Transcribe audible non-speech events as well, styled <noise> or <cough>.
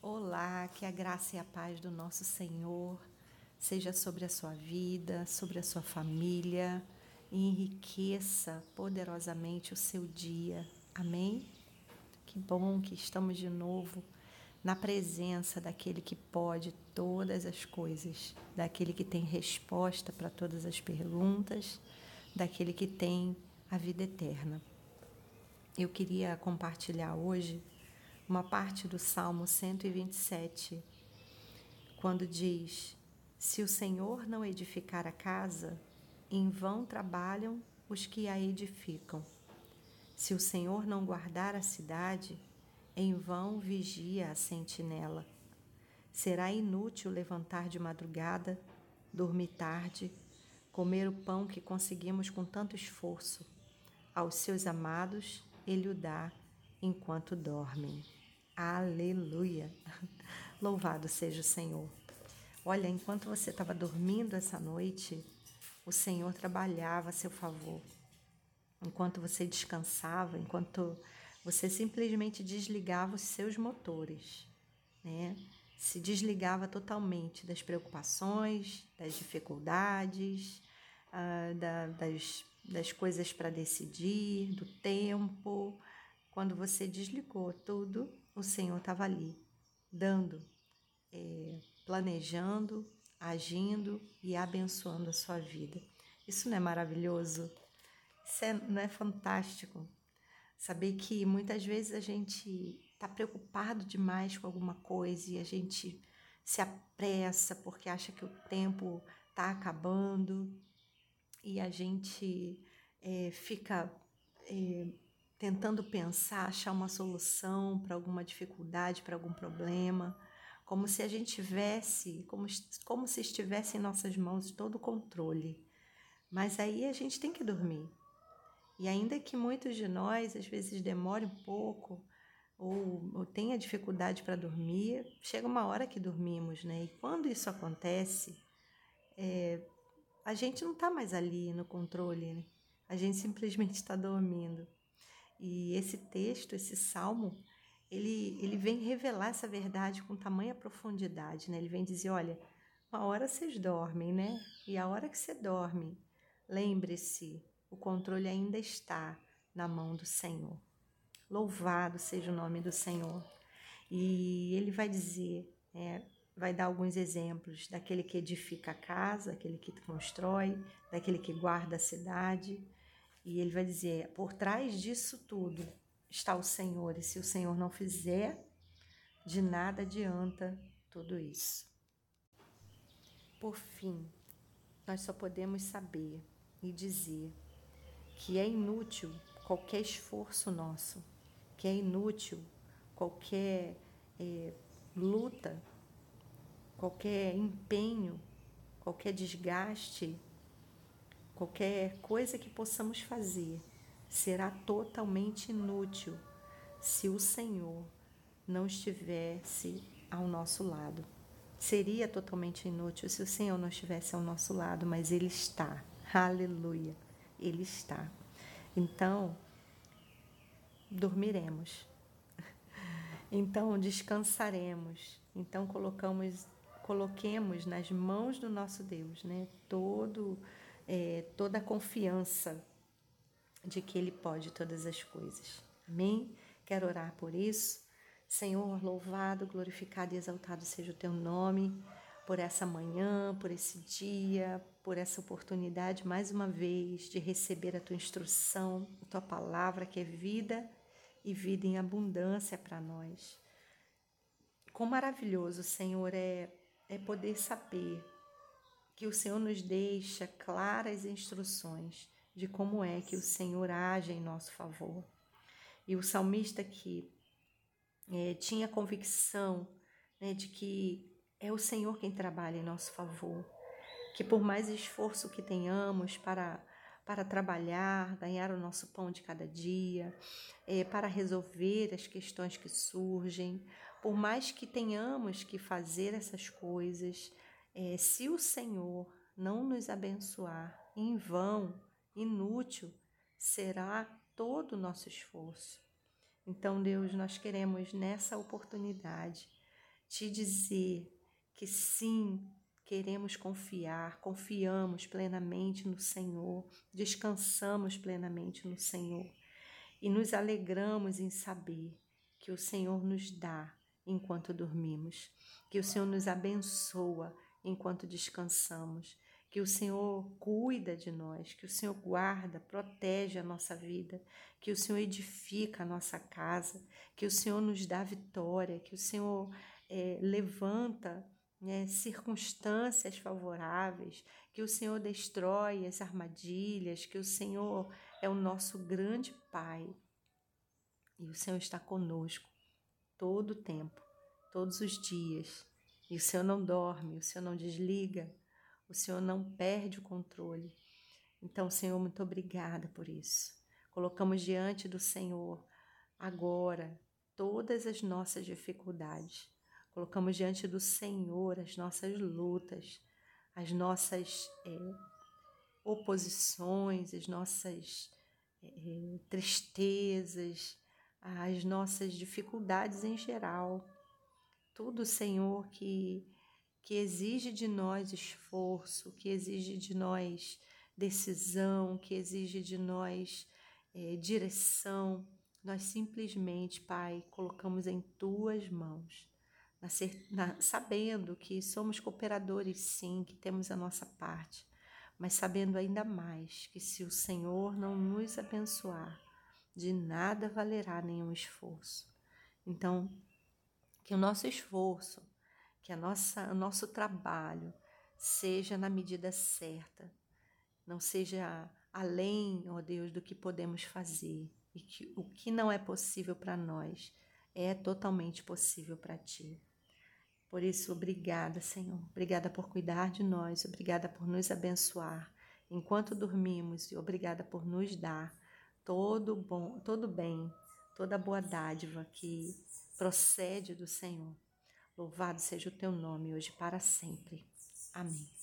Olá, que a graça e a paz do nosso Senhor seja sobre a sua vida, sobre a sua família e enriqueça poderosamente o seu dia. Amém? Que bom que estamos de novo na presença daquele que pode todas as coisas, daquele que tem resposta para todas as perguntas, daquele que tem a vida eterna. Eu queria compartilhar hoje uma parte do Salmo 127, quando diz: Se o Senhor não edificar a casa, em vão trabalham os que a edificam. Se o Senhor não guardar a cidade, em vão vigia a sentinela. Será inútil levantar de madrugada, dormir tarde, comer o pão que conseguimos com tanto esforço. Aos seus amados, ele o dá enquanto dormem. Aleluia! <laughs> Louvado seja o Senhor. Olha, enquanto você estava dormindo essa noite, o Senhor trabalhava a seu favor. Enquanto você descansava, enquanto você simplesmente desligava os seus motores, né? Se desligava totalmente das preocupações, das dificuldades, da, das, das coisas para decidir, do tempo. Quando você desligou tudo, o Senhor estava ali, dando, é, planejando, agindo e abençoando a sua vida. Isso não é maravilhoso? Isso é, não é fantástico? Saber que muitas vezes a gente está preocupado demais com alguma coisa e a gente se apressa porque acha que o tempo está acabando e a gente é, fica é, tentando pensar, achar uma solução para alguma dificuldade, para algum problema, como se a gente tivesse, como, como se estivesse em nossas mãos todo o controle. Mas aí a gente tem que dormir. E ainda que muitos de nós às vezes demore um pouco ou, ou tenha dificuldade para dormir, chega uma hora que dormimos, né? E quando isso acontece, é, a gente não está mais ali no controle, né? a gente simplesmente está dormindo. E esse texto, esse salmo, ele, ele vem revelar essa verdade com tamanha profundidade, né? Ele vem dizer, olha, uma hora vocês dormem, né? E a hora que você dorme, lembre-se, o controle ainda está na mão do Senhor. Louvado seja o nome do Senhor. E ele vai dizer, é, vai dar alguns exemplos daquele que edifica a casa, aquele que constrói, daquele que guarda a cidade, e ele vai dizer: por trás disso tudo está o Senhor, e se o Senhor não fizer, de nada adianta tudo isso. Por fim, nós só podemos saber e dizer que é inútil qualquer esforço nosso, que é inútil qualquer é, luta, qualquer empenho, qualquer desgaste Qualquer coisa que possamos fazer será totalmente inútil se o Senhor não estivesse ao nosso lado. Seria totalmente inútil se o Senhor não estivesse ao nosso lado, mas Ele está. Aleluia. Ele está. Então, dormiremos. Então, descansaremos. Então, colocamos, coloquemos nas mãos do nosso Deus, né? Todo é, toda a confiança de que Ele pode todas as coisas. Amém? Quero orar por isso. Senhor, louvado, glorificado e exaltado seja o teu nome por essa manhã, por esse dia, por essa oportunidade mais uma vez de receber a tua instrução, a tua palavra que é vida e vida em abundância para nós. Quão maravilhoso, Senhor, é, é poder saber que o Senhor nos deixa claras instruções de como é que o Senhor age em nosso favor. E o salmista que é, tinha convicção né, de que é o Senhor quem trabalha em nosso favor, que por mais esforço que tenhamos para para trabalhar, ganhar o nosso pão de cada dia, é, para resolver as questões que surgem, por mais que tenhamos que fazer essas coisas, é, se o Senhor não nos abençoar, em vão, inútil, será todo o nosso esforço. Então, Deus, nós queremos nessa oportunidade te dizer que sim, queremos confiar, confiamos plenamente no Senhor, descansamos plenamente no Senhor e nos alegramos em saber que o Senhor nos dá enquanto dormimos, que o Senhor nos abençoa enquanto descansamos, que o Senhor cuida de nós, que o Senhor guarda, protege a nossa vida, que o Senhor edifica a nossa casa, que o Senhor nos dá vitória, que o Senhor é, levanta né, circunstâncias favoráveis, que o Senhor destrói as armadilhas, que o Senhor é o nosso grande Pai e o Senhor está conosco todo o tempo, todos os dias. E o Senhor não dorme, o Senhor não desliga, o Senhor não perde o controle. Então, Senhor, muito obrigada por isso. Colocamos diante do Senhor agora todas as nossas dificuldades. Colocamos diante do Senhor as nossas lutas, as nossas é, oposições, as nossas é, tristezas, as nossas dificuldades em geral. Tudo, Senhor, que, que exige de nós esforço, que exige de nós decisão, que exige de nós é, direção, nós simplesmente, Pai, colocamos em tuas mãos, na, na, sabendo que somos cooperadores, sim, que temos a nossa parte, mas sabendo ainda mais que se o Senhor não nos abençoar, de nada valerá nenhum esforço. Então, que o nosso esforço, que a nossa, o nosso trabalho seja na medida certa, não seja além, ó Deus, do que podemos fazer e que o que não é possível para nós é totalmente possível para ti. Por isso, obrigada, Senhor. Obrigada por cuidar de nós, obrigada por nos abençoar enquanto dormimos e obrigada por nos dar todo bom, todo bem, toda boa dádiva que procede do Senhor. Louvado seja o teu nome hoje para sempre. Amém.